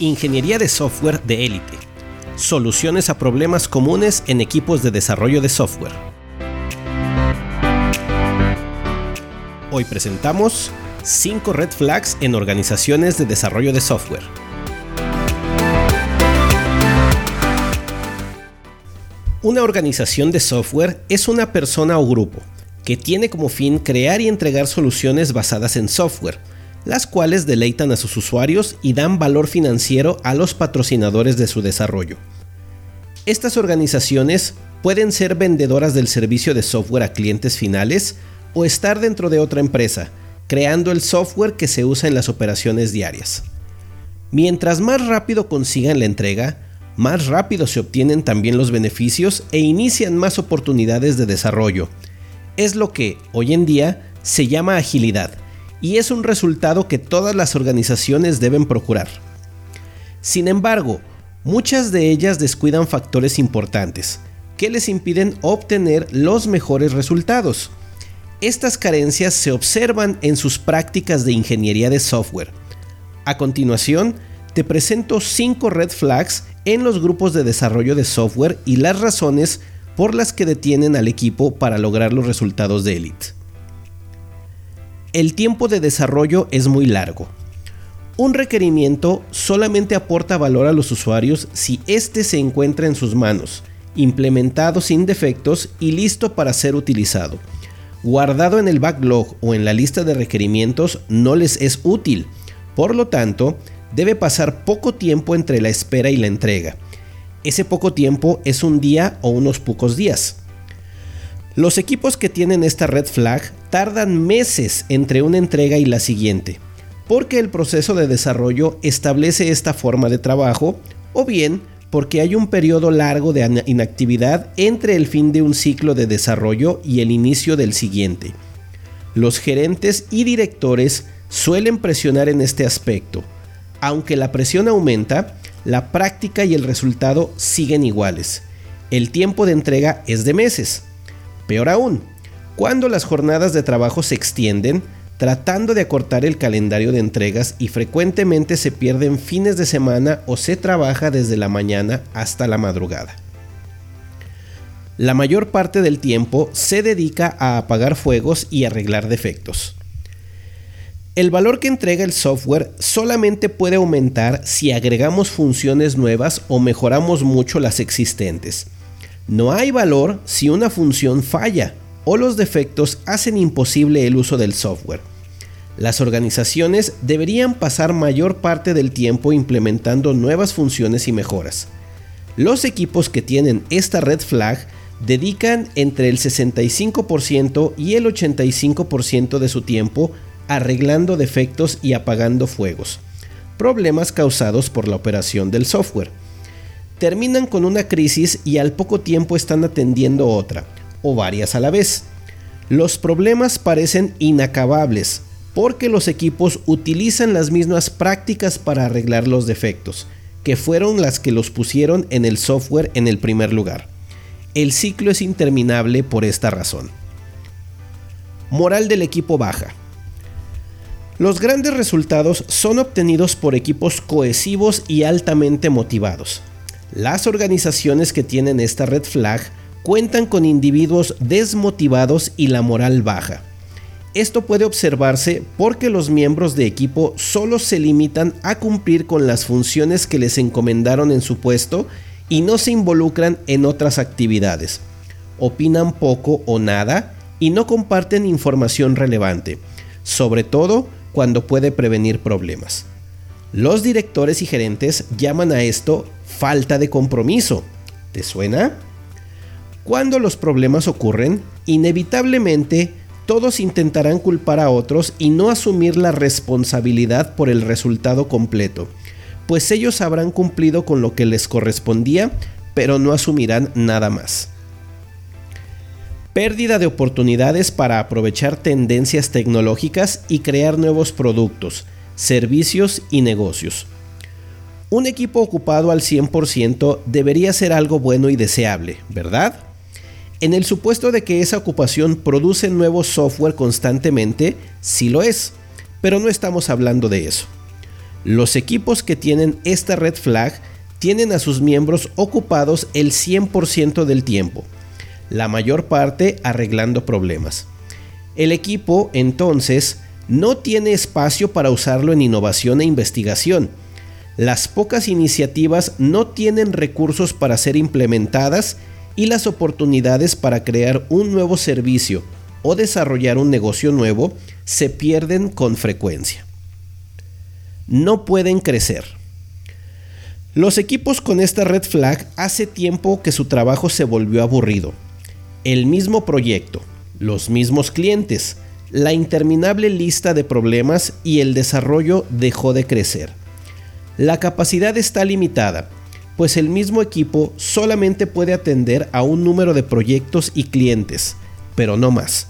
Ingeniería de software de élite. Soluciones a problemas comunes en equipos de desarrollo de software. Hoy presentamos 5 red flags en organizaciones de desarrollo de software. Una organización de software es una persona o grupo que tiene como fin crear y entregar soluciones basadas en software las cuales deleitan a sus usuarios y dan valor financiero a los patrocinadores de su desarrollo. Estas organizaciones pueden ser vendedoras del servicio de software a clientes finales o estar dentro de otra empresa, creando el software que se usa en las operaciones diarias. Mientras más rápido consigan la entrega, más rápido se obtienen también los beneficios e inician más oportunidades de desarrollo. Es lo que, hoy en día, se llama agilidad y es un resultado que todas las organizaciones deben procurar. Sin embargo, muchas de ellas descuidan factores importantes que les impiden obtener los mejores resultados. Estas carencias se observan en sus prácticas de ingeniería de software. A continuación, te presento 5 red flags en los grupos de desarrollo de software y las razones por las que detienen al equipo para lograr los resultados de élite. El tiempo de desarrollo es muy largo. Un requerimiento solamente aporta valor a los usuarios si éste se encuentra en sus manos, implementado sin defectos y listo para ser utilizado. Guardado en el backlog o en la lista de requerimientos no les es útil, por lo tanto, debe pasar poco tiempo entre la espera y la entrega. Ese poco tiempo es un día o unos pocos días. Los equipos que tienen esta red flag tardan meses entre una entrega y la siguiente, porque el proceso de desarrollo establece esta forma de trabajo, o bien porque hay un periodo largo de inactividad entre el fin de un ciclo de desarrollo y el inicio del siguiente. Los gerentes y directores suelen presionar en este aspecto. Aunque la presión aumenta, la práctica y el resultado siguen iguales. El tiempo de entrega es de meses. Peor aún, cuando las jornadas de trabajo se extienden, tratando de acortar el calendario de entregas y frecuentemente se pierden fines de semana o se trabaja desde la mañana hasta la madrugada. La mayor parte del tiempo se dedica a apagar fuegos y arreglar defectos. El valor que entrega el software solamente puede aumentar si agregamos funciones nuevas o mejoramos mucho las existentes. No hay valor si una función falla o los defectos hacen imposible el uso del software. Las organizaciones deberían pasar mayor parte del tiempo implementando nuevas funciones y mejoras. Los equipos que tienen esta red flag dedican entre el 65% y el 85% de su tiempo arreglando defectos y apagando fuegos, problemas causados por la operación del software terminan con una crisis y al poco tiempo están atendiendo otra, o varias a la vez. Los problemas parecen inacabables, porque los equipos utilizan las mismas prácticas para arreglar los defectos, que fueron las que los pusieron en el software en el primer lugar. El ciclo es interminable por esta razón. Moral del equipo baja. Los grandes resultados son obtenidos por equipos cohesivos y altamente motivados. Las organizaciones que tienen esta red flag cuentan con individuos desmotivados y la moral baja. Esto puede observarse porque los miembros de equipo solo se limitan a cumplir con las funciones que les encomendaron en su puesto y no se involucran en otras actividades. Opinan poco o nada y no comparten información relevante, sobre todo cuando puede prevenir problemas. Los directores y gerentes llaman a esto falta de compromiso. ¿Te suena? Cuando los problemas ocurren, inevitablemente todos intentarán culpar a otros y no asumir la responsabilidad por el resultado completo, pues ellos habrán cumplido con lo que les correspondía, pero no asumirán nada más. Pérdida de oportunidades para aprovechar tendencias tecnológicas y crear nuevos productos, servicios y negocios. Un equipo ocupado al 100% debería ser algo bueno y deseable, ¿verdad? En el supuesto de que esa ocupación produce nuevo software constantemente, sí lo es, pero no estamos hablando de eso. Los equipos que tienen esta red flag tienen a sus miembros ocupados el 100% del tiempo, la mayor parte arreglando problemas. El equipo entonces no tiene espacio para usarlo en innovación e investigación. Las pocas iniciativas no tienen recursos para ser implementadas y las oportunidades para crear un nuevo servicio o desarrollar un negocio nuevo se pierden con frecuencia. No pueden crecer. Los equipos con esta red flag hace tiempo que su trabajo se volvió aburrido. El mismo proyecto, los mismos clientes, la interminable lista de problemas y el desarrollo dejó de crecer. La capacidad está limitada, pues el mismo equipo solamente puede atender a un número de proyectos y clientes, pero no más.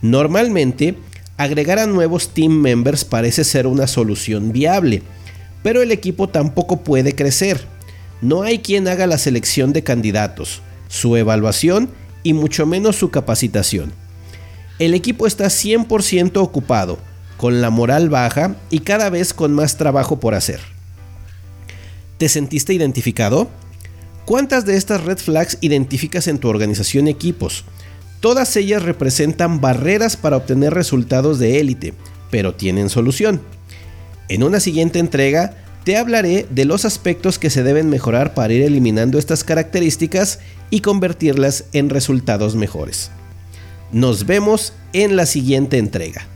Normalmente, agregar a nuevos team members parece ser una solución viable, pero el equipo tampoco puede crecer. No hay quien haga la selección de candidatos, su evaluación y mucho menos su capacitación. El equipo está 100% ocupado, con la moral baja y cada vez con más trabajo por hacer. ¿Te sentiste identificado? ¿Cuántas de estas red flags identificas en tu organización equipos? Todas ellas representan barreras para obtener resultados de élite, pero tienen solución. En una siguiente entrega te hablaré de los aspectos que se deben mejorar para ir eliminando estas características y convertirlas en resultados mejores. Nos vemos en la siguiente entrega.